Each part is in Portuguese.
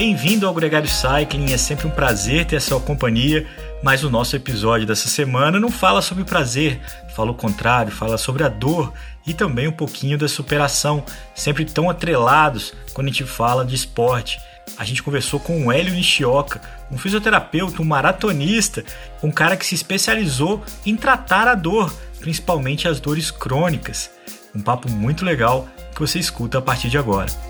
bem-vindo ao Gregário Cycling. É sempre um prazer ter a sua companhia, mas o nosso episódio dessa semana não fala sobre prazer, fala o contrário, fala sobre a dor e também um pouquinho da superação, sempre tão atrelados quando a gente fala de esporte. A gente conversou com o Hélio Nishioka, um fisioterapeuta, um maratonista, um cara que se especializou em tratar a dor, principalmente as dores crônicas. Um papo muito legal que você escuta a partir de agora.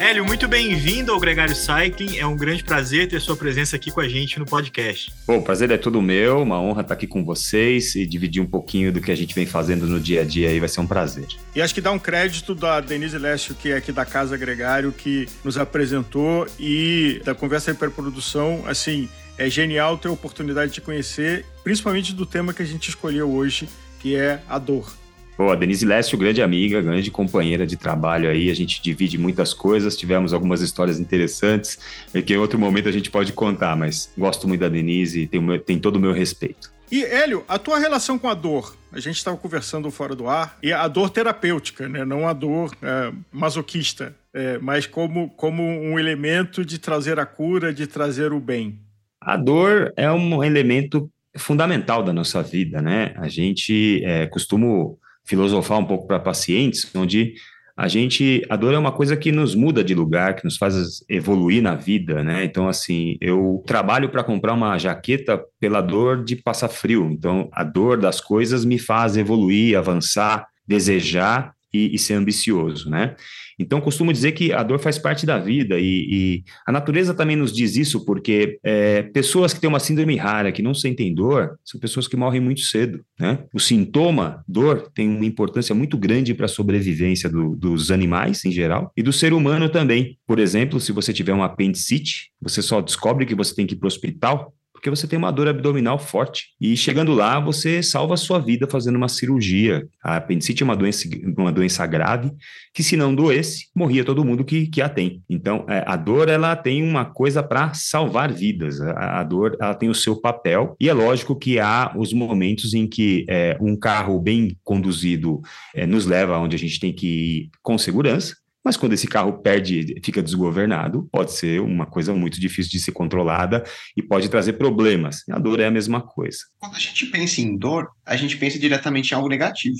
Hélio, muito bem-vindo ao Gregário Cycling. É um grande prazer ter sua presença aqui com a gente no podcast. Bom, o prazer é todo meu, uma honra estar aqui com vocês e dividir um pouquinho do que a gente vem fazendo no dia a dia aí, vai ser um prazer. E acho que dá um crédito da Denise Lécio, que é aqui da Casa Gregário, que nos apresentou e da Conversa Hiperprodução, assim, é genial ter a oportunidade de conhecer, principalmente do tema que a gente escolheu hoje, que é a dor. Pô, a Denise Lécio, grande amiga, grande companheira de trabalho aí, a gente divide muitas coisas, tivemos algumas histórias interessantes, que em outro momento a gente pode contar, mas gosto muito da Denise e tem, tem todo o meu respeito. E, Hélio, a tua relação com a dor? A gente estava conversando fora do ar, e a dor terapêutica, né? não a dor é, masoquista, é, mas como, como um elemento de trazer a cura, de trazer o bem. A dor é um elemento fundamental da nossa vida, né? A gente é, costuma filosofar um pouco para pacientes, onde a gente, a dor é uma coisa que nos muda de lugar, que nos faz evoluir na vida, né? Então, assim, eu trabalho para comprar uma jaqueta pela dor de passar frio. Então, a dor das coisas me faz evoluir, avançar, desejar e, e ser ambicioso, né? Então, costumo dizer que a dor faz parte da vida e, e a natureza também nos diz isso, porque é, pessoas que têm uma síndrome rara, que não sentem dor, são pessoas que morrem muito cedo, né? O sintoma, dor, tem uma importância muito grande para a sobrevivência do, dos animais em geral e do ser humano também. Por exemplo, se você tiver um apendicite, você só descobre que você tem que ir para o hospital porque você tem uma dor abdominal forte. E chegando lá, você salva a sua vida fazendo uma cirurgia. A apendicite é uma doença, uma doença grave, que se não doesse, morria todo mundo que, que a tem. Então, é, a dor, ela tem uma coisa para salvar vidas. A, a, dor, ela tem o seu papel. E é lógico que há os momentos em que é, um carro bem conduzido é, nos leva onde a gente tem que ir com segurança. Mas quando esse carro perde, fica desgovernado, pode ser uma coisa muito difícil de ser controlada e pode trazer problemas. A dor é a mesma coisa. Quando a gente pensa em dor, a gente pensa diretamente em algo negativo.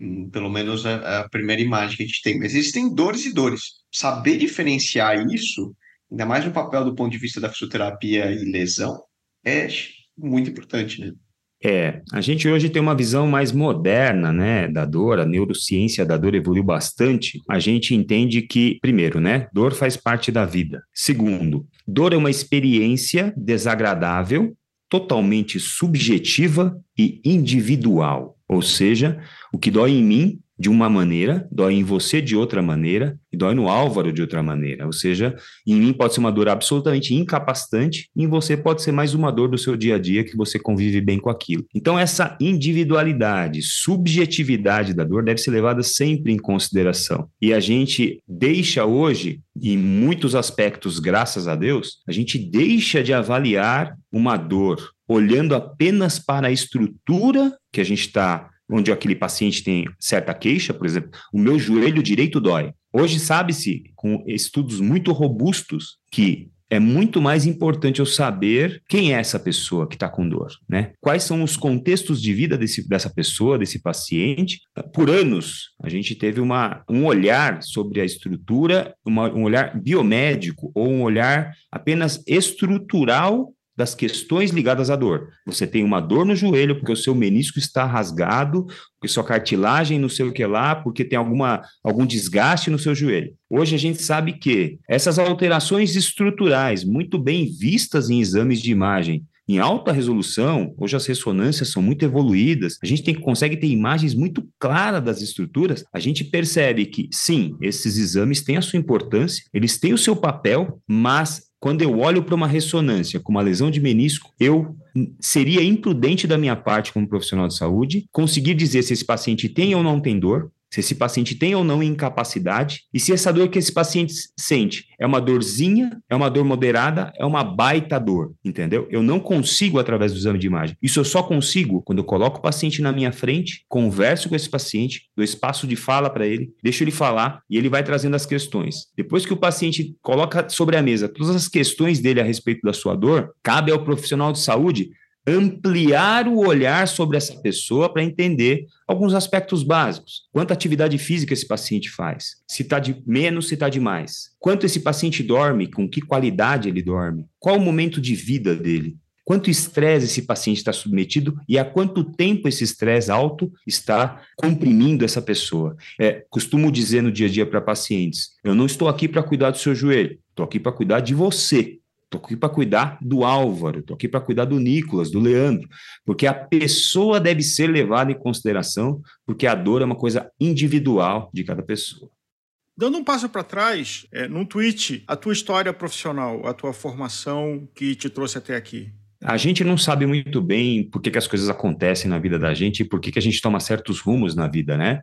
Hum, pelo menos a, a primeira imagem que a gente tem. Mas existem dores e dores. Saber diferenciar isso, ainda mais no papel do ponto de vista da fisioterapia e lesão, é muito importante, né? É, a gente hoje tem uma visão mais moderna, né, da dor, a neurociência da dor evoluiu bastante. A gente entende que, primeiro, né, dor faz parte da vida. Segundo, dor é uma experiência desagradável, totalmente subjetiva e individual. Ou seja, o que dói em mim de uma maneira, dói em você de outra maneira e dói no Álvaro de outra maneira. Ou seja, em mim pode ser uma dor absolutamente incapacitante, em você pode ser mais uma dor do seu dia a dia que você convive bem com aquilo. Então, essa individualidade, subjetividade da dor deve ser levada sempre em consideração. E a gente deixa hoje, em muitos aspectos, graças a Deus, a gente deixa de avaliar uma dor olhando apenas para a estrutura que a gente está onde aquele paciente tem certa queixa, por exemplo, o meu joelho direito dói. Hoje sabe-se, com estudos muito robustos, que é muito mais importante eu saber quem é essa pessoa que está com dor, né? Quais são os contextos de vida desse, dessa pessoa, desse paciente. Por anos, a gente teve uma, um olhar sobre a estrutura, uma, um olhar biomédico ou um olhar apenas estrutural das questões ligadas à dor. Você tem uma dor no joelho porque o seu menisco está rasgado, porque sua cartilagem não sei o que lá, porque tem alguma, algum desgaste no seu joelho. Hoje a gente sabe que essas alterações estruturais, muito bem vistas em exames de imagem, em alta resolução, hoje as ressonâncias são muito evoluídas, a gente tem, consegue ter imagens muito claras das estruturas, a gente percebe que, sim, esses exames têm a sua importância, eles têm o seu papel, mas quando eu olho para uma ressonância com uma lesão de menisco, eu seria imprudente da minha parte como profissional de saúde conseguir dizer se esse paciente tem ou não tem dor, se esse paciente tem ou não incapacidade, e se essa dor que esse paciente sente é uma dorzinha, é uma dor moderada, é uma baita dor, entendeu? Eu não consigo através do exame de imagem. Isso eu só consigo quando eu coloco o paciente na minha frente, converso com esse paciente, dou espaço de fala para ele, deixo ele falar e ele vai trazendo as questões. Depois que o paciente coloca sobre a mesa todas as questões dele a respeito da sua dor, cabe ao profissional de saúde ampliar o olhar sobre essa pessoa para entender alguns aspectos básicos. Quanta atividade física esse paciente faz? Se está de menos, se está de mais? Quanto esse paciente dorme? Com que qualidade ele dorme? Qual o momento de vida dele? Quanto estresse esse paciente está submetido e há quanto tempo esse estresse alto está comprimindo essa pessoa? É, costumo dizer no dia a dia para pacientes: eu não estou aqui para cuidar do seu joelho, estou aqui para cuidar de você. Estou aqui para cuidar do Álvaro, estou aqui para cuidar do Nicolas, do Leandro, porque a pessoa deve ser levada em consideração, porque a dor é uma coisa individual de cada pessoa. Dando um passo para trás, é, num tweet, a tua história profissional, a tua formação que te trouxe até aqui. A gente não sabe muito bem por que, que as coisas acontecem na vida da gente e por que, que a gente toma certos rumos na vida, né?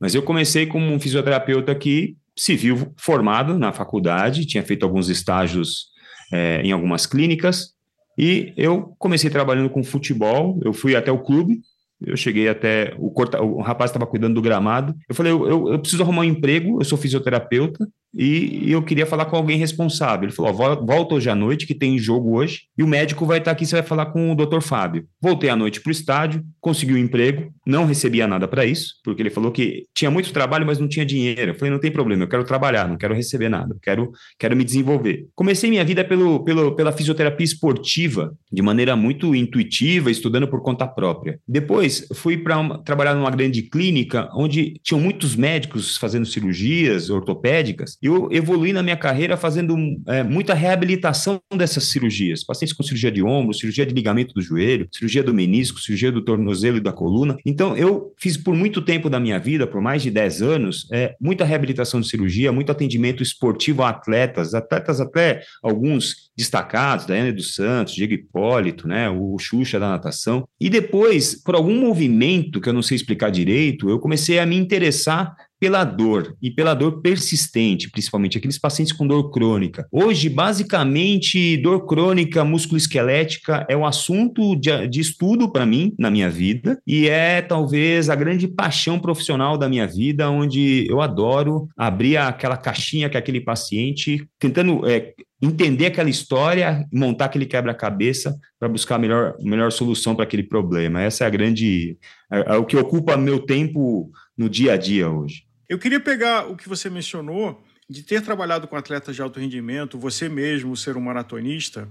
Mas eu comecei como um fisioterapeuta que civil formado na faculdade, tinha feito alguns estágios é, em algumas clínicas. E eu comecei trabalhando com futebol, eu fui até o clube, eu cheguei até. O, corta, o rapaz estava cuidando do gramado. Eu falei: eu, eu, eu, preciso arrumar um emprego, eu sou fisioterapeuta, e, eu queria falar com alguém responsável. Ele falou: volta hoje à noite, que tem jogo hoje, e o médico vai estar aqui, você vai falar com o doutor Fábio. Voltei à noite para o estádio, consegui um emprego, não recebia nada para isso, porque ele falou que tinha muito trabalho, mas não tinha dinheiro. Eu falei: não tem problema, eu quero trabalhar, não quero receber nada, quero, quero me desenvolver. Comecei minha vida pelo, pelo, pela fisioterapia esportiva, de maneira muito intuitiva, estudando por conta própria. Depois fui para trabalhar numa grande clínica, onde tinham muitos médicos fazendo cirurgias ortopédicas eu evoluí na minha carreira fazendo é, muita reabilitação dessas cirurgias. Pacientes com cirurgia de ombro, cirurgia de ligamento do joelho, cirurgia do menisco, cirurgia do tornozelo e da coluna. Então, eu fiz por muito tempo da minha vida, por mais de 10 anos, é, muita reabilitação de cirurgia, muito atendimento esportivo a atletas, atletas até alguns destacados, Daiane dos Santos, Diego Hipólito, né, o Xuxa da natação. E depois, por algum movimento que eu não sei explicar direito, eu comecei a me interessar pela dor e pela dor persistente, principalmente aqueles pacientes com dor crônica. Hoje, basicamente, dor crônica musculoesquelética é um assunto de, de estudo para mim na minha vida e é talvez a grande paixão profissional da minha vida, onde eu adoro abrir aquela caixinha com aquele paciente, tentando é, entender aquela história, montar aquele quebra-cabeça para buscar a melhor, melhor solução para aquele problema. Essa é a grande, é, é o que ocupa meu tempo no dia a dia hoje. Eu queria pegar o que você mencionou de ter trabalhado com atletas de alto rendimento, você mesmo ser um maratonista.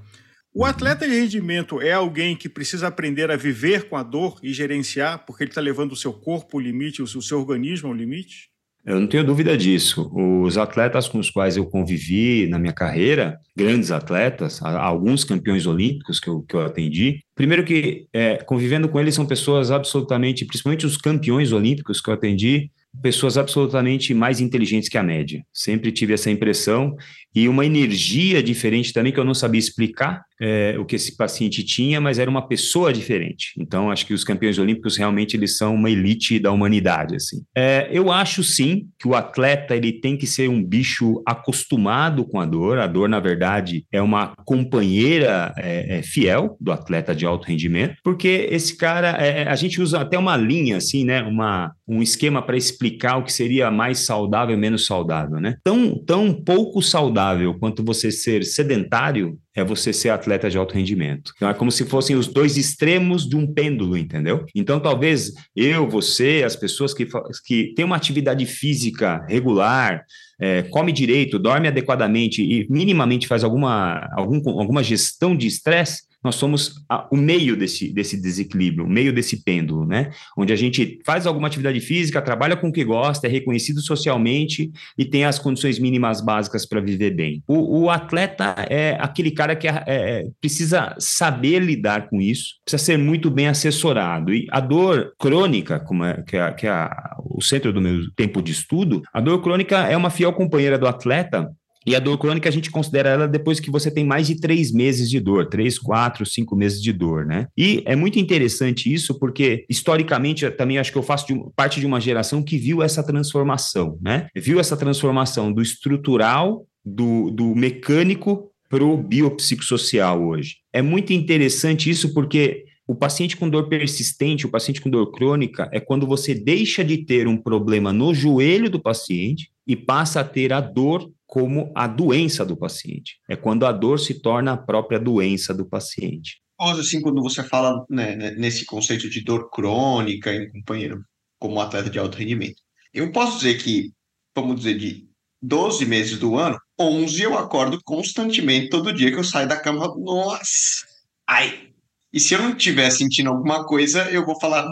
O atleta de rendimento é alguém que precisa aprender a viver com a dor e gerenciar, porque ele está levando o seu corpo ao limite, o seu organismo ao limite? Eu não tenho dúvida disso. Os atletas com os quais eu convivi na minha carreira, grandes atletas, alguns campeões olímpicos que eu, que eu atendi, primeiro que é, convivendo com eles são pessoas absolutamente, principalmente os campeões olímpicos que eu atendi, pessoas absolutamente mais inteligentes que a média. Sempre tive essa impressão e uma energia diferente também que eu não sabia explicar é, o que esse paciente tinha, mas era uma pessoa diferente. Então, acho que os campeões olímpicos realmente eles são uma elite da humanidade. Assim. É, eu acho sim que o atleta ele tem que ser um bicho acostumado com a dor. A dor, na verdade, é uma companheira é, é fiel do atleta de alto rendimento, porque esse cara, é, a gente usa até uma linha assim, né, uma, um esquema para explicar o que seria mais saudável e menos saudável, né? Tão, tão pouco saudável quanto você ser sedentário é você ser atleta de alto rendimento. Então é como se fossem os dois extremos de um pêndulo, entendeu? Então talvez eu, você, as pessoas que, que têm uma atividade física regular, é, come direito, dorme adequadamente e minimamente faz alguma, algum, alguma gestão de estresse, nós somos a, o meio desse, desse desequilíbrio, o meio desse pêndulo, né? Onde a gente faz alguma atividade física, trabalha com o que gosta, é reconhecido socialmente e tem as condições mínimas básicas para viver bem. O, o, atleta é aquele cara que é, é, precisa saber lidar com isso, precisa ser muito bem assessorado. E a dor crônica, como é, que é, que é o centro do meu tempo de estudo, a dor crônica é uma fiel companheira do atleta e a dor crônica a gente considera ela depois que você tem mais de três meses de dor, três, quatro, cinco meses de dor, né? E é muito interessante isso porque historicamente também acho que eu faço de, parte de uma geração que viu essa transformação, né? Viu essa transformação do estrutural, do, do mecânico para o biopsicossocial hoje. É muito interessante isso porque o paciente com dor persistente, o paciente com dor crônica, é quando você deixa de ter um problema no joelho do paciente e passa a ter a dor como a doença do paciente. É quando a dor se torna a própria doença do paciente. Assim, quando você fala né, né, nesse conceito de dor crônica em companheiro, como atleta de alto rendimento, eu posso dizer que, vamos dizer, de 12 meses do ano, 11 eu acordo constantemente, todo dia que eu saio da cama, nossa, ai. E se eu não estiver sentindo alguma coisa, eu vou falar,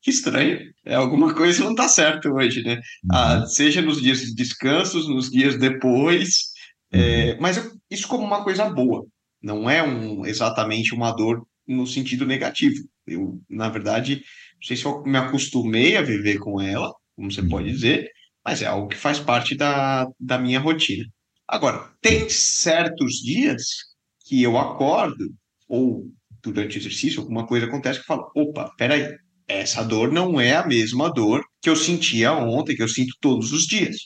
que estranho, é, alguma coisa não está certo hoje, né? Uhum. Ah, seja nos dias de descansos, nos dias depois, é, uhum. mas eu, isso como uma coisa boa, não é um, exatamente uma dor no sentido negativo. Eu, na verdade, não sei se eu me acostumei a viver com ela, como você pode uhum. dizer, mas é algo que faz parte da, da minha rotina. Agora, tem certos dias que eu acordo, ou durante o exercício, alguma coisa acontece que eu falo, opa, peraí, essa dor não é a mesma dor que eu sentia ontem, que eu sinto todos os dias.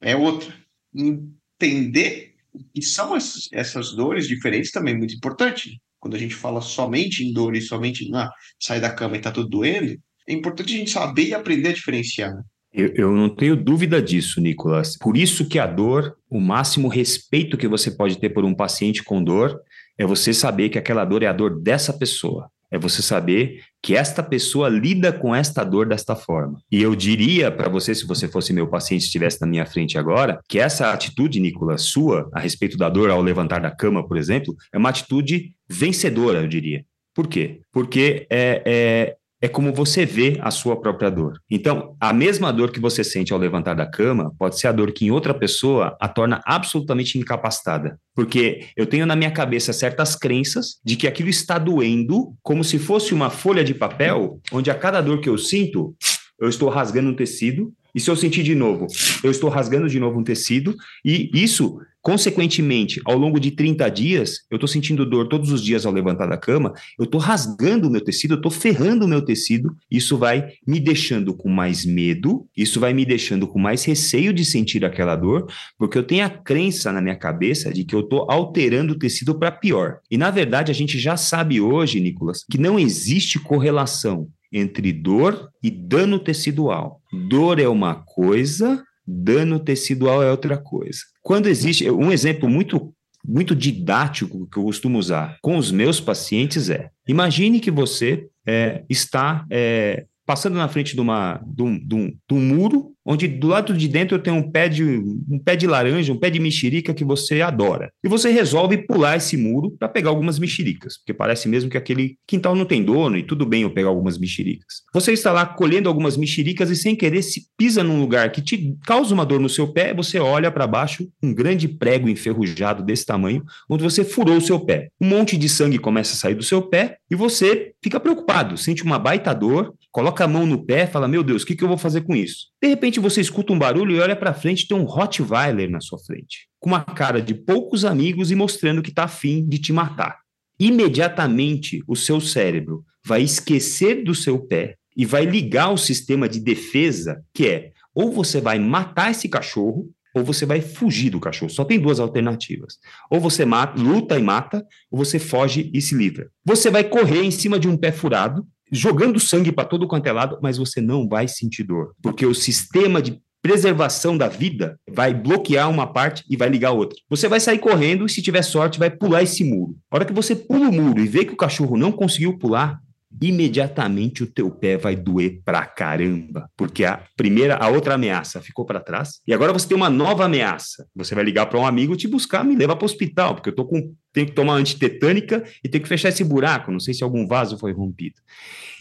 É outra. Entender o que são essas dores diferentes também é muito importante. Quando a gente fala somente em dor e somente ah, sai da cama e está tudo doendo, é importante a gente saber e aprender a diferenciar. Né? Eu, eu, não tenho dúvida disso, Nicolas. Por isso que a dor, o máximo respeito que você pode ter por um paciente com dor, é você saber que aquela dor é a dor dessa pessoa. É você saber que esta pessoa lida com esta dor desta forma. E eu diria para você, se você fosse meu paciente estivesse na minha frente agora, que essa atitude, Nicolas, sua, a respeito da dor ao levantar da cama, por exemplo, é uma atitude vencedora, eu diria. Por quê? Porque é, é, é como você vê a sua própria dor. Então, a mesma dor que você sente ao levantar da cama pode ser a dor que em outra pessoa a torna absolutamente incapacitada. Porque eu tenho na minha cabeça certas crenças de que aquilo está doendo como se fosse uma folha de papel, onde a cada dor que eu sinto, eu estou rasgando um tecido e se eu sentir de novo, eu estou rasgando de novo um tecido, e isso, consequentemente, ao longo de 30 dias, eu estou sentindo dor todos os dias ao levantar da cama, eu estou rasgando o meu tecido, eu estou ferrando o meu tecido, isso vai me deixando com mais medo, isso vai me deixando com mais receio de sentir aquela dor, porque eu tenho a crença na minha cabeça de que eu estou alterando o tecido para pior. E na verdade, a gente já sabe hoje, Nicolas, que não existe correlação entre dor e dano tecidual. Dor é uma coisa, dano tecidual é outra coisa. Quando existe um exemplo muito muito didático que eu costumo usar com os meus pacientes é: imagine que você é, está é, passando na frente de, uma, de, um, de, um, de um muro, onde do lado de dentro tem um pé de, um pé de laranja, um pé de mexerica que você adora. E você resolve pular esse muro para pegar algumas mexericas, porque parece mesmo que aquele quintal não tem dono e tudo bem eu pegar algumas mexericas. Você está lá colhendo algumas mexericas e sem querer se pisa num lugar que te causa uma dor no seu pé, você olha para baixo, um grande prego enferrujado desse tamanho, onde você furou o seu pé. Um monte de sangue começa a sair do seu pé e você fica preocupado, sente uma baita dor, coloca a mão no pé, fala: "Meu Deus, o que, que eu vou fazer com isso?". De repente você escuta um barulho e olha para frente, tem um Rottweiler na sua frente, com uma cara de poucos amigos e mostrando que está afim de te matar. Imediatamente o seu cérebro vai esquecer do seu pé e vai ligar o sistema de defesa, que é ou você vai matar esse cachorro ou você vai fugir do cachorro. Só tem duas alternativas. Ou você mata, luta e mata, ou você foge e se livra. Você vai correr em cima de um pé furado jogando sangue para todo quanto é lado, mas você não vai sentir dor, porque o sistema de preservação da vida vai bloquear uma parte e vai ligar a outra. Você vai sair correndo e, se tiver sorte, vai pular esse muro. A hora que você pula o muro e vê que o cachorro não conseguiu pular, imediatamente o teu pé vai doer pra caramba, porque a primeira, a outra ameaça ficou para trás e agora você tem uma nova ameaça. Você vai ligar para um amigo te buscar, me levar para o hospital, porque eu tô com tenho que tomar antitetânica e tenho que fechar esse buraco, não sei se algum vaso foi rompido.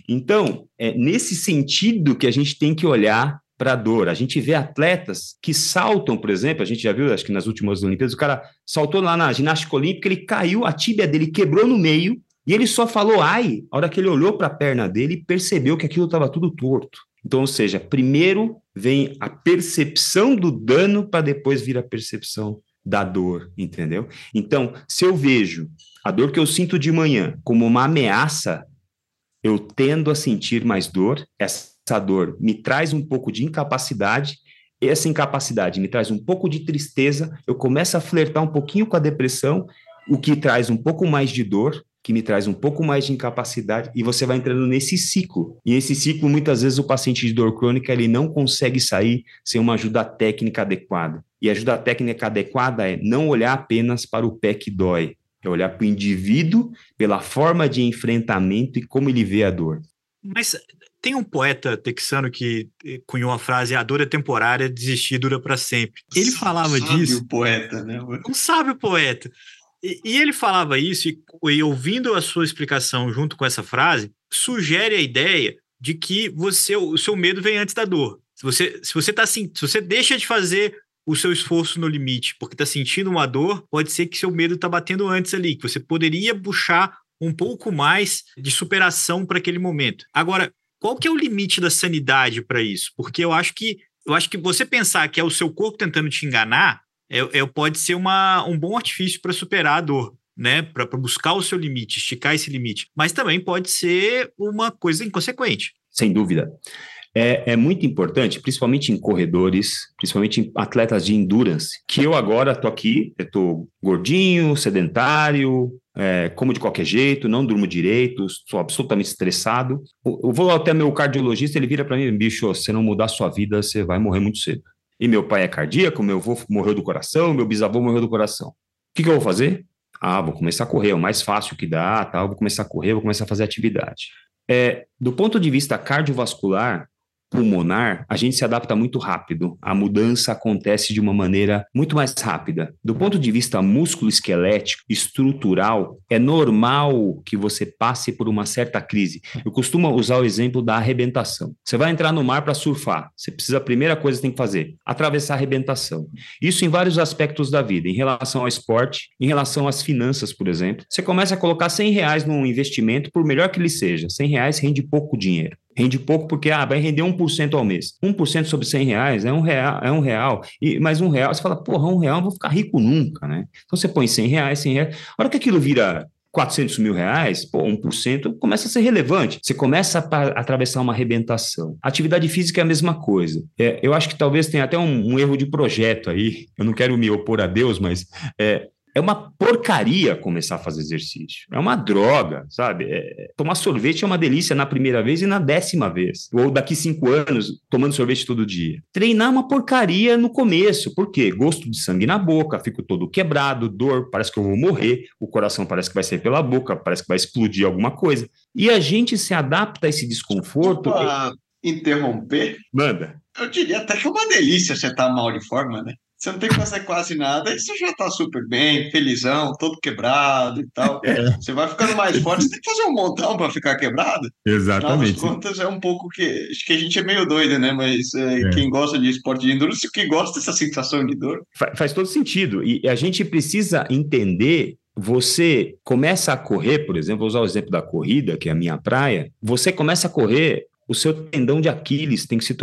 Então, é nesse sentido que a gente tem que olhar para a dor. A gente vê atletas que saltam, por exemplo, a gente já viu, acho que nas últimas Olimpíadas, o cara saltou lá na ginástica olímpica, ele caiu, a tíbia dele quebrou no meio, e ele só falou ai, a hora que ele olhou para a perna dele e percebeu que aquilo estava tudo torto. Então, ou seja, primeiro vem a percepção do dano para depois vir a percepção da dor, entendeu? Então, se eu vejo a dor que eu sinto de manhã como uma ameaça, eu tendo a sentir mais dor, essa dor me traz um pouco de incapacidade, essa incapacidade me traz um pouco de tristeza, eu começo a flertar um pouquinho com a depressão, o que traz um pouco mais de dor, que me traz um pouco mais de incapacidade e você vai entrando nesse ciclo. E esse ciclo, muitas vezes, o paciente de dor crônica ele não consegue sair sem uma ajuda técnica adequada. E a ajuda técnica adequada é não olhar apenas para o pé que dói, é olhar para o indivíduo pela forma de enfrentamento e como ele vê a dor. Mas tem um poeta texano que eh, cunhou a frase a dor é temporária, desistir dura para sempre. Ele falava Sábio disso. poeta, né? Um sábio poeta. E, e ele falava isso, e, e ouvindo a sua explicação junto com essa frase, sugere a ideia de que você o seu medo vem antes da dor. Se você, se você assim, se você deixa de fazer o seu esforço no limite porque está sentindo uma dor, pode ser que seu medo está batendo antes ali, que você poderia puxar um pouco mais de superação para aquele momento. Agora, qual que é o limite da sanidade para isso? Porque eu acho que eu acho que você pensar que é o seu corpo tentando te enganar é, é pode ser uma, um bom artifício para superar a dor. Né, para buscar o seu limite, esticar esse limite, mas também pode ser uma coisa inconsequente. Sem dúvida. É, é, muito importante, principalmente em corredores, principalmente em atletas de endurance, que eu agora estou aqui, estou gordinho, sedentário, é, como de qualquer jeito, não durmo direito, sou absolutamente estressado. Eu, eu vou até meu cardiologista, ele vira para mim, bicho, se não mudar sua vida, você vai morrer muito cedo. E meu pai é cardíaco, meu avô morreu do coração, meu bisavô morreu do coração. O que, que eu vou fazer? Ah, vou começar a correr, é o mais fácil que dá, tá? vou começar a correr, vou começar a fazer atividade. É, do ponto de vista cardiovascular, pulmonar, a gente se adapta muito rápido. A mudança acontece de uma maneira muito mais rápida. Do ponto de vista músculo-esquelético, estrutural, é normal que você passe por uma certa crise. Eu costumo usar o exemplo da arrebentação. Você vai entrar no mar para surfar. Você precisa, a primeira coisa que tem que fazer, atravessar a arrebentação. Isso em vários aspectos da vida, em relação ao esporte, em relação às finanças, por exemplo. Você começa a colocar 100 reais num investimento, por melhor que ele seja. 100 reais rende pouco dinheiro. Rende pouco porque ah, vai render 1% ao mês. 1% sobre 100 reais é um real, é um real. E mais um real, você fala, porra, um real eu vou ficar rico nunca, né? Então você põe 100 reais, 100 reais. A hora que aquilo vira 400 mil reais, pô, 1% começa a ser relevante. Você começa a, atravessar uma arrebentação. Atividade física é a mesma coisa. É, eu acho que talvez tenha até um, um, erro de projeto aí. Eu não quero me opor a Deus, mas é, é uma porcaria começar a fazer exercício. É uma droga, sabe? É, tomar sorvete é uma delícia na primeira vez e na décima vez. Ou daqui cinco anos, tomando sorvete todo dia. Treinar é uma porcaria no começo. Por quê? Gosto de sangue na boca, fico todo quebrado, dor, parece que eu vou morrer, o coração parece que vai sair pela boca, parece que vai explodir alguma coisa. E a gente se adapta a esse desconforto. Desculpa interromper? Manda. Eu diria até que é uma delícia você estar mal de forma, né? Você não tem que fazer quase nada, e você já tá super bem, felizão, todo quebrado e tal. É. Você vai ficando mais forte, você tem que fazer um montão para ficar quebrado. Exatamente. Afinal contas, é um pouco que. Acho que a gente é meio doido, né? Mas é, é. quem gosta de esporte de endurance, que gosta dessa sensação de dor. Faz, faz todo sentido. E a gente precisa entender você começa a correr, por exemplo, vou usar o exemplo da corrida, que é a minha praia, você começa a correr o seu tendão de Aquiles tem que se,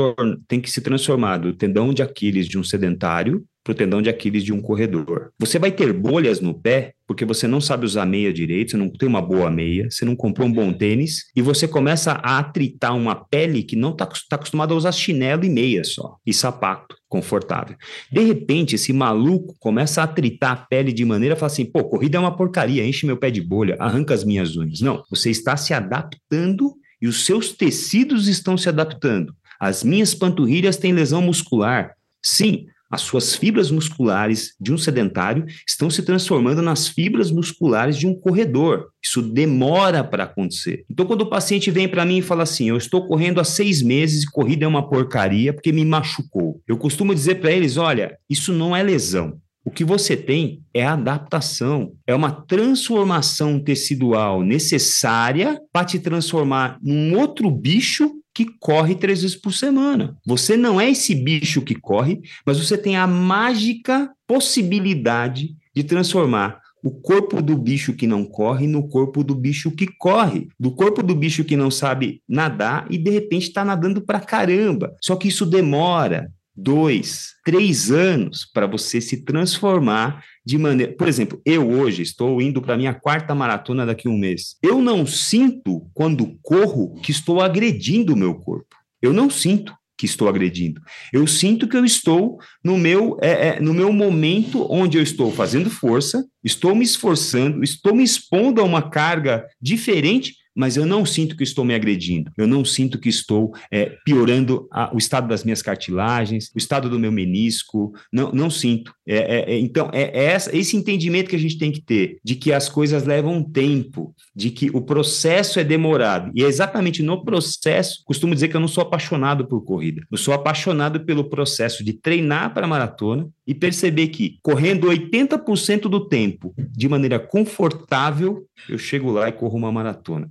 tem que se transformar do tendão de Aquiles de um sedentário para o tendão de Aquiles de um corredor. Você vai ter bolhas no pé porque você não sabe usar meia direito, você não tem uma boa meia, você não comprou um bom tênis e você começa a atritar uma pele que não está tá acostumada a usar chinelo e meia só, e sapato confortável. De repente, esse maluco começa a atritar a pele de maneira a falar assim: pô, corrida é uma porcaria, enche meu pé de bolha, arranca as minhas unhas. Não, você está se adaptando e os seus tecidos estão se adaptando. As minhas panturrilhas têm lesão muscular. Sim, As suas fibras musculares de um sedentário estão se transformando nas fibras musculares de um corredor. Isso demora para acontecer. Então, quando o paciente vem para mim e fala assim: Eu estou correndo há seis meses e corrida é uma porcaria porque me machucou. Eu costumo dizer para eles: Olha, isso não é lesão. O que você tem é adaptação, é uma transformação tecidual necessária para te transformar num outro bicho que corre três vezes por semana. Você não é esse bicho que corre, mas você tem a mágica possibilidade de transformar o corpo do bicho que não corre no corpo do bicho que corre, do corpo do bicho que não sabe nadar e de repente está nadando para caramba. Só que isso demora dois, três anos para você se transformar de maneira. Por exemplo, eu hoje estou indo para minha quarta maratona daqui a um mês. Eu não sinto, quando corro, que estou agredindo o meu corpo. Eu não sinto que estou agredindo. Eu sinto que eu estou no meu, é, é, no meu momento onde eu estou fazendo força, estou me esforçando, estou me expondo a uma carga diferente mas eu não sinto que estou me agredindo, eu não sinto que estou é, piorando a, o estado das minhas cartilagens, o estado do meu menisco, não, não sinto. É, é, é então, é, é, essa, esse entendimento que a gente tem que ter, de que as coisas levam tempo, de que o processo é demorado, e é exatamente no processo, costumo dizer que eu não sou apaixonado por corrida, eu sou apaixonado pelo processo de treinar para maratona e perceber que, correndo 80% do tempo de maneira confortável, eu chego lá e corro uma maratona.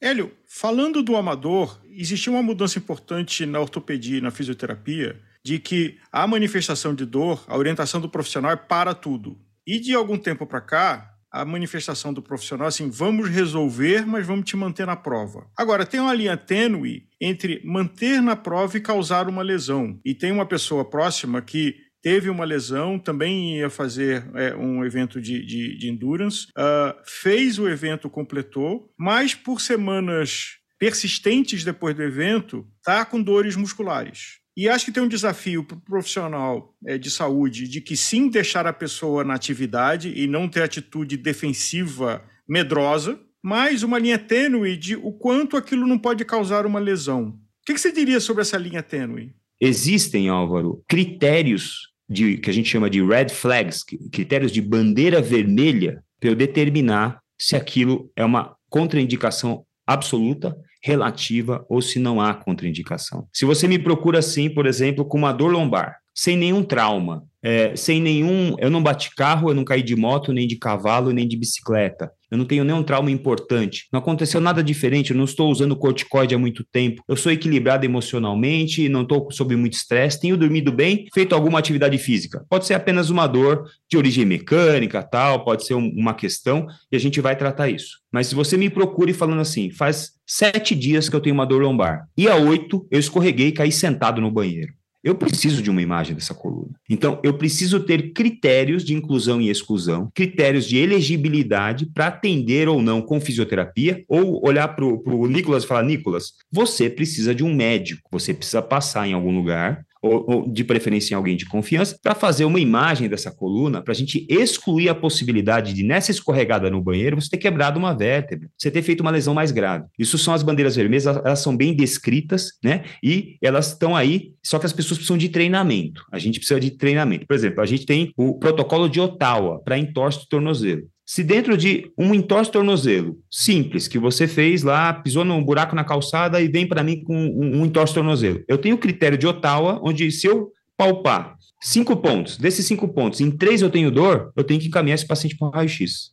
Hélio, falando do amador, existiu uma mudança importante na ortopedia e na fisioterapia de que a manifestação de dor, a orientação do profissional é para tudo. E de algum tempo para cá, a manifestação do profissional assim, vamos resolver, mas vamos te manter na prova. Agora, tem uma linha tênue entre manter na prova e causar uma lesão. E tem uma pessoa próxima que teve uma lesão, também ia fazer é, um evento de, de, de endurance, uh, fez o evento, completou, mas por semanas persistentes depois do evento, tá com dores musculares. E acho que tem um desafio para o profissional é, de saúde de que sim deixar a pessoa na atividade e não ter atitude defensiva medrosa, mas uma linha tênue de o quanto aquilo não pode causar uma lesão. O que, que você diria sobre essa linha tênue? Existem, Álvaro, critérios de, que a gente chama de red flags, critérios de bandeira vermelha, para eu determinar se aquilo é uma contraindicação absoluta, relativa ou se não há contraindicação. Se você me procura assim, por exemplo, com uma dor lombar, sem nenhum trauma, é, sem nenhum. Eu não bati carro, eu não caí de moto, nem de cavalo, nem de bicicleta. Eu não tenho nenhum trauma importante. Não aconteceu nada diferente. Eu não estou usando corticoide há muito tempo. Eu sou equilibrado emocionalmente, não estou sob muito estresse. Tenho dormido bem, feito alguma atividade física. Pode ser apenas uma dor de origem mecânica, tal. Pode ser um, uma questão e a gente vai tratar isso. Mas se você me procure falando assim, faz sete dias que eu tenho uma dor lombar e há oito eu escorreguei e caí sentado no banheiro. Eu preciso de uma imagem dessa coluna. Então, eu preciso ter critérios de inclusão e exclusão, critérios de elegibilidade para atender ou não com fisioterapia, ou olhar para o Nicolas e falar: Nicolas, você precisa de um médico, você precisa passar em algum lugar ou, ou de preferência em alguém de confiança, para fazer uma imagem dessa coluna, para a gente excluir a possibilidade de, nessa escorregada no banheiro, você ter quebrado uma vértebra, você ter feito uma lesão mais grave. Isso são as bandeiras vermelhas, elas são bem descritas, né? E elas estão aí, só que as pessoas precisam de treinamento. A gente precisa de treinamento. Por exemplo, a gente tem o protocolo de Ottawa para entorse do tornozelo. Se dentro de um entorse tornozelo simples que você fez lá, pisou num buraco na calçada e vem para mim com um, um entorse tornozelo, eu tenho o critério de Ottawa, onde se eu palpar cinco pontos, desses cinco pontos, em três eu tenho dor, eu tenho que encaminhar esse paciente para um raio-x.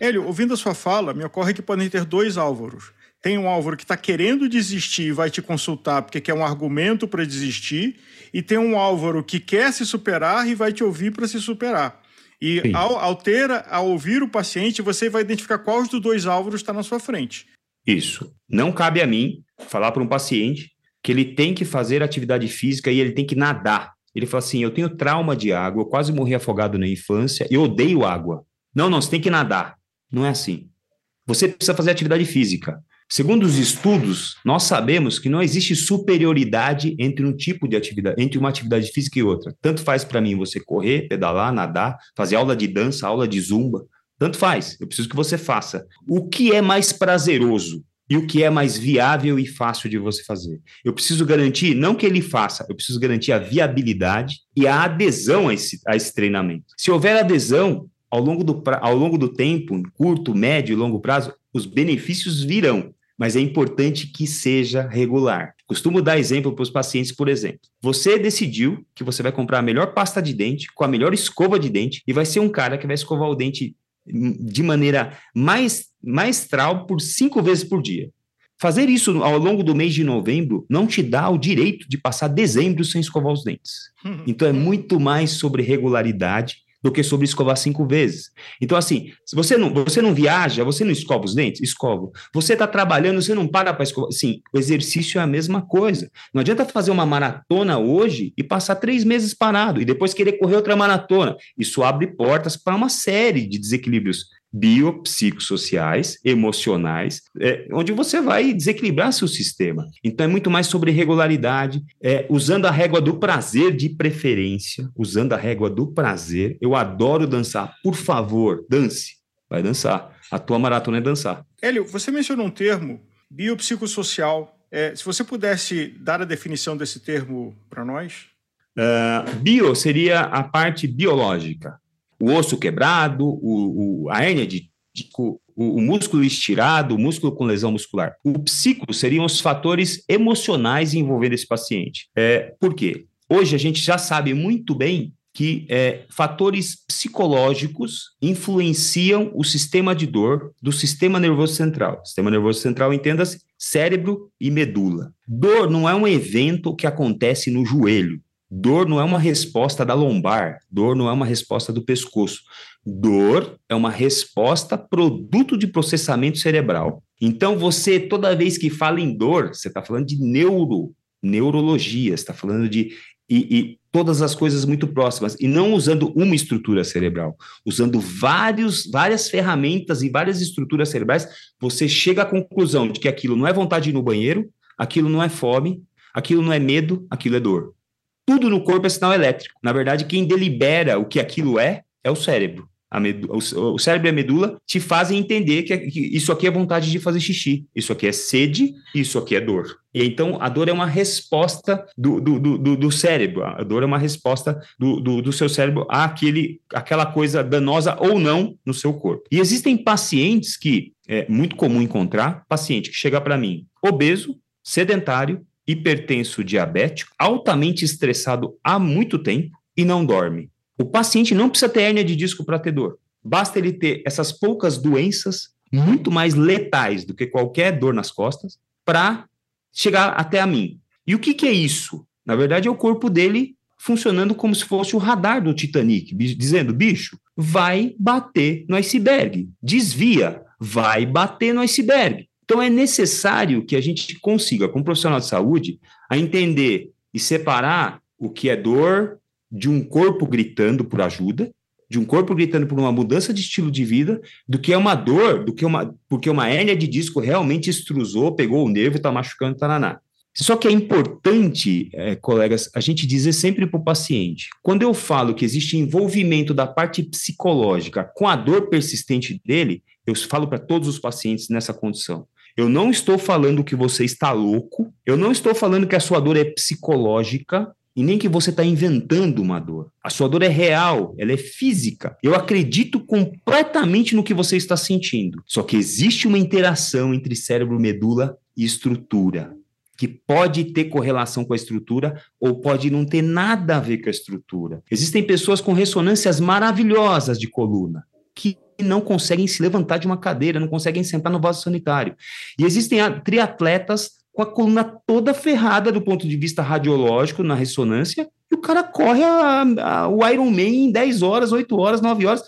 Hélio, ouvindo a sua fala, me ocorre que podem ter dois álvaros. Tem um álvaro que está querendo desistir e vai te consultar porque quer um argumento para desistir, e tem um álvaro que quer se superar e vai te ouvir para se superar. E ao, ao, ter, ao ouvir o paciente, você vai identificar qual dos dois álvaros está na sua frente. Isso. Não cabe a mim falar para um paciente que ele tem que fazer atividade física e ele tem que nadar. Ele fala assim: eu tenho trauma de água, eu quase morri afogado na infância, eu odeio água. Não, não, você tem que nadar. Não é assim. Você precisa fazer atividade física. Segundo os estudos, nós sabemos que não existe superioridade entre um tipo de atividade, entre uma atividade física e outra. Tanto faz para mim você correr, pedalar, nadar, fazer aula de dança, aula de zumba, tanto faz. Eu preciso que você faça. O que é mais prazeroso? e o que é mais viável e fácil de você fazer. Eu preciso garantir, não que ele faça, eu preciso garantir a viabilidade e a adesão a esse, a esse treinamento. Se houver adesão, ao longo, do, ao longo do tempo, curto, médio e longo prazo, os benefícios virão, mas é importante que seja regular. Costumo dar exemplo para os pacientes, por exemplo. Você decidiu que você vai comprar a melhor pasta de dente, com a melhor escova de dente, e vai ser um cara que vai escovar o dente de maneira mais maestral por cinco vezes por dia. Fazer isso ao longo do mês de novembro não te dá o direito de passar dezembro sem escovar os dentes. Então é muito mais sobre regularidade do que sobre escovar cinco vezes. Então, assim, se você não, você não viaja, você não escova os dentes? Escova. Você está trabalhando, você não para para escovar. Sim, o exercício é a mesma coisa. Não adianta fazer uma maratona hoje e passar três meses parado e depois querer correr outra maratona. Isso abre portas para uma série de desequilíbrios biopsicossociais, emocionais, é, onde você vai desequilibrar seu sistema. Então é muito mais sobre regularidade, é, usando a régua do prazer de preferência, usando a régua do prazer. Eu adoro dançar, por favor, dance, vai dançar. A tua maratona é dançar. Hélio, você mencionou um termo, biopsicossocial. É, se você pudesse dar a definição desse termo para nós? Uh, bio seria a parte biológica, o osso quebrado, o, o a hérnia de, o, o, músculo estirado, o músculo com lesão muscular. O psico seriam os fatores emocionais envolvendo esse paciente. É, por quê? Hoje a gente já sabe muito bem que é, fatores psicológicos influenciam o sistema de dor do sistema nervoso central. Sistema nervoso central, entenda-se, cérebro e medula. Dor não é um evento que acontece no joelho. Dor não é uma resposta da lombar, dor não é uma resposta do pescoço. Dor é uma resposta produto de processamento cerebral. Então, você, toda vez que fala em dor, você está falando de neuro, neurologia, está falando de. E, e, todas as coisas muito próximas, e não usando uma estrutura cerebral, usando vários, várias ferramentas e várias estruturas cerebrais, você chega à conclusão de que aquilo não é vontade de ir no banheiro, aquilo não é fome, aquilo não é medo, aquilo é dor. Tudo no corpo é sinal elétrico. Na verdade, quem delibera o que aquilo é, é o cérebro. o, cérebro e a medula te fazem entender que, que, isso aqui é vontade de fazer xixi, isso aqui é sede, isso aqui é dor. E então a dor é uma resposta do, do, do, do cérebro, a dor é uma resposta do, do, do, seu cérebro àquele, àquela coisa danosa ou não no seu corpo. E existem pacientes que é muito comum encontrar, paciente que chega para mim obeso, sedentário, hipertenso diabético, altamente estressado há muito tempo e não dorme. O paciente não precisa ter hérnia de disco para ter dor. Basta ele ter essas poucas doenças muito mais letais do que qualquer dor nas costas para chegar até a mim. E o que, que é isso? Na verdade, é o corpo dele funcionando como se fosse o radar do Titanic, dizendo: bicho, vai bater no iceberg, desvia, vai bater no iceberg. Então, é necessário que a gente consiga, como profissional de saúde, a entender e separar o que é dor de um corpo gritando por ajuda, de um corpo gritando por uma mudança de estilo de vida, do que é uma dor, do que uma, porque uma hérnia de disco realmente extrusou, pegou o nervo está machucando, taraná. Só que é importante, é, colegas, a gente dizer sempre para o paciente: quando eu falo que existe envolvimento da parte psicológica com a dor persistente dele, eu falo para todos os pacientes nessa condição. Eu não estou falando que você está louco, eu não estou falando que a sua dor é psicológica e nem que você está inventando uma dor. A sua dor é real, ela é física. Eu acredito completamente no que você está sentindo. Só que existe uma interação entre cérebro, medula e estrutura que pode ter correlação com a estrutura ou pode não ter nada a ver com a estrutura. Existem pessoas com ressonâncias maravilhosas de coluna que não conseguem se levantar de uma cadeira, não conseguem sentar no vaso sanitário. E existem triatletas com a coluna toda ferrada do ponto de vista radiológico na ressonância, e o cara corre a, a, o Ironman em 10 horas, 8 horas, 9 horas.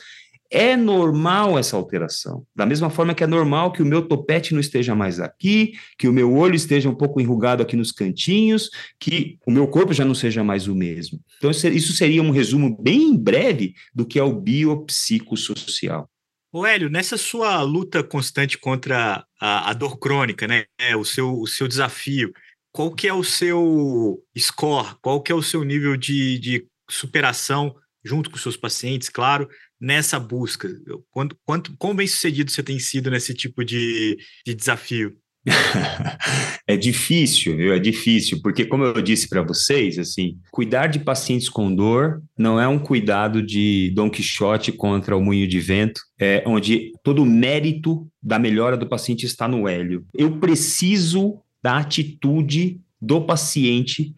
É normal essa alteração. Da mesma forma que é normal que o meu topete não esteja mais aqui, que o meu olho esteja um pouco enrugado aqui nos cantinhos, que o meu corpo já não seja mais o mesmo. Então, isso seria um resumo bem breve do que é o biopsicossocial. Ô Hélio, nessa sua luta constante contra a, a dor crônica, né, o, seu, o seu desafio, qual que é o seu score, qual que é o seu nível de, de superação junto com seus pacientes, claro, nessa busca? Quanto, quanto, quão bem sucedido você tem sido nesse tipo de, de desafio? é difícil, viu? É difícil, porque como eu disse para vocês, assim, cuidar de pacientes com dor não é um cuidado de Dom Quixote contra o moinho de vento, é onde todo o mérito da melhora do paciente está no hélio. Eu preciso da atitude do paciente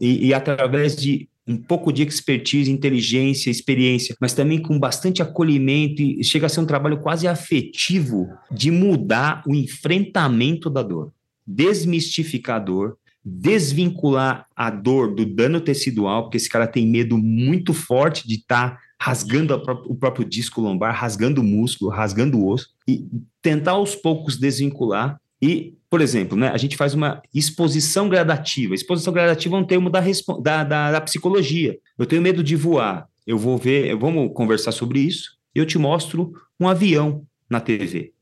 e, e através de um pouco de expertise, inteligência, experiência, mas também com bastante acolhimento e chega a ser um trabalho quase afetivo de mudar o enfrentamento da dor, desmistificar a dor, desvincular a dor do dano tecidual, porque esse cara tem medo muito forte de estar tá rasgando o próprio disco lombar, rasgando o músculo, rasgando o osso, e tentar aos poucos desvincular e por exemplo, né, a gente faz uma exposição gradativa. Exposição gradativa é um termo da, da, da, da psicologia. Eu tenho medo de voar. Eu vou ver, vamos conversar sobre isso. Eu te mostro um avião na TV.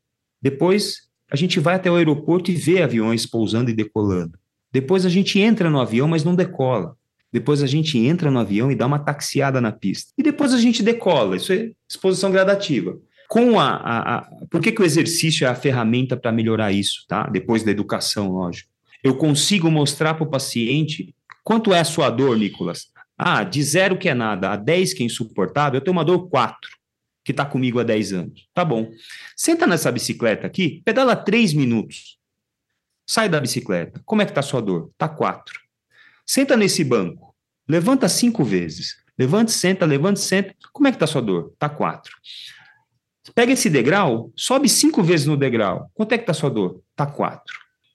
Depois, a gente vai até o aeroporto e vê aviões pousando e decolando. Depois, a gente entra no avião, mas não decola. Depois, a gente entra no avião e dá uma taxiada na pista. E depois, a gente decola. Isso é exposição gradativa. Com a, a, a, por que, que o exercício é a ferramenta para melhorar isso, tá? Depois da educação, lógico. Eu consigo mostrar para o paciente quanto é a sua dor, Nicolas. Ah, de zero que é nada, a 10 que é insuportável, eu tenho uma dor 4, que está comigo há 10 anos. Tá bom. Senta nessa bicicleta aqui, pedala 3 minutos. Sai da bicicleta. Como é que está a sua dor? Tá 4. Senta nesse banco. Levanta cinco vezes. Levante, senta, levante, senta. Como é que está a sua dor? Tá 4. Pega esse degrau, sobe cinco vezes no degrau. Quanto é que tá sua dor? Tá quatro.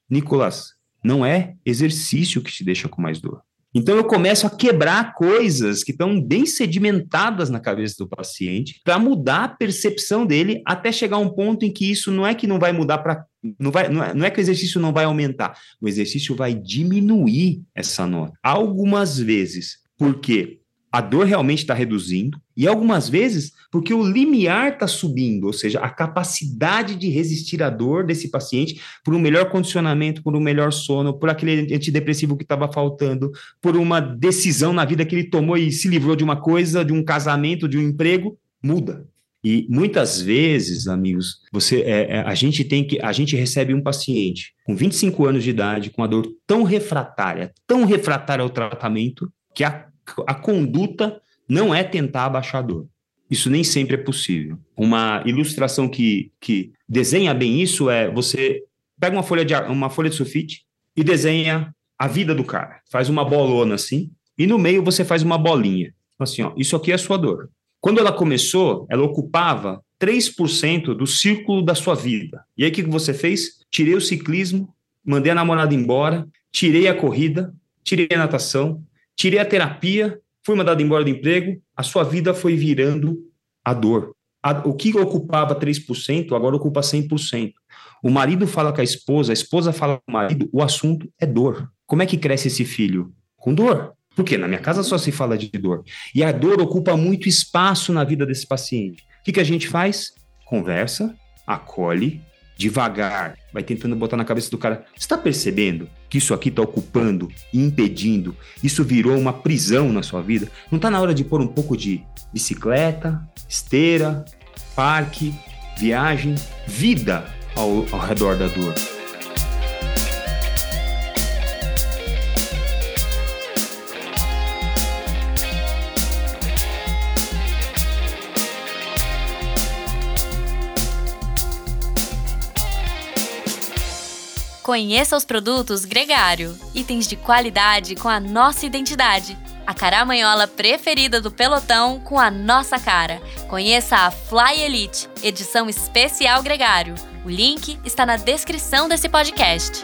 Nicolas, não é exercício que te deixa com mais dor. Então eu começo a quebrar coisas que estão bem sedimentadas na cabeça do paciente para mudar a percepção dele até chegar a um ponto em que isso não é que não vai mudar para não vai não é, não é que o exercício não vai aumentar, o exercício vai diminuir essa nota. Algumas vezes, porque a dor realmente está reduzindo, e algumas vezes porque o limiar está subindo, ou seja, a capacidade de resistir à dor desse paciente por um melhor condicionamento, por um melhor sono, por aquele antidepressivo que estava faltando, por uma decisão na vida que ele tomou e se livrou de uma coisa, de um casamento, de um emprego, muda. E muitas vezes, amigos, você, é, é, a gente tem que, a gente recebe um paciente com 25 anos de idade, com a dor tão refratária, tão refratária ao tratamento, que a a conduta não é tentar abaixar a dor. Isso nem sempre é possível. Uma ilustração que, que desenha bem isso é você pega uma folha de, uma folha de sulfite e desenha a vida do cara. Faz uma bolona assim, e no meio você faz uma bolinha. Assim, ó, isso aqui é a sua dor. Quando ela começou, ela ocupava 3% do círculo da sua vida. E aí o que você fez? Tirei o ciclismo, mandei a namorada embora, tirei a corrida, tirei a natação, tirei a terapia, fui mandado embora do emprego, a sua vida foi virando a dor. A, o que ocupava 3%, agora ocupa 100%. O marido fala com a esposa, a esposa fala com o marido, o assunto é dor. Como é que cresce esse filho? Com dor. Porque na minha casa só se fala de dor. E a dor ocupa muito espaço na vida desse paciente. O que, que a gente faz? Conversa, acolhe, devagar, vai tentando botar na cabeça do cara. Você está percebendo que isso aqui está ocupando e impedindo? Isso virou uma prisão na sua vida? Não está na hora de pôr um pouco de bicicleta, esteira, parque, viagem, vida ao, ao redor da dor? Conheça os produtos Gregário, itens de qualidade com a nossa identidade. A caramanhola preferida do pelotão com a nossa cara. Conheça a Fly Elite, edição especial Gregário. O link está na descrição desse podcast.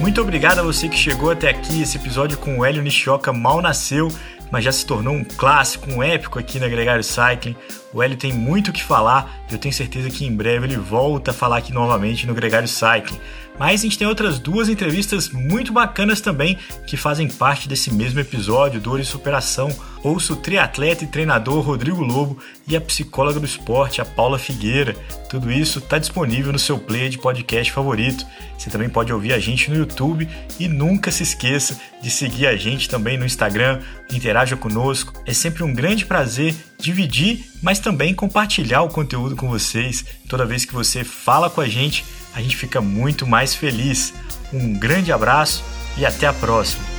Muito obrigado a você que chegou até aqui. Esse episódio com o Hélio Nishioka mal nasceu mas já se tornou um clássico, um épico aqui na Gregário Cycling. O Hélio tem muito o que falar e eu tenho certeza que em breve ele volta a falar aqui novamente no Gregário Cycling. Mas a gente tem outras duas entrevistas muito bacanas também que fazem parte desse mesmo episódio, Dor e Superação. Ouço o triatleta e treinador Rodrigo Lobo e a psicóloga do esporte, a Paula Figueira. Tudo isso está disponível no seu player de podcast favorito. Você também pode ouvir a gente no YouTube e nunca se esqueça de seguir a gente também no Instagram, interaja conosco. É sempre um grande prazer dividir, mas também compartilhar o conteúdo com vocês. Toda vez que você fala com a gente, a gente fica muito mais feliz. Um grande abraço e até a próxima.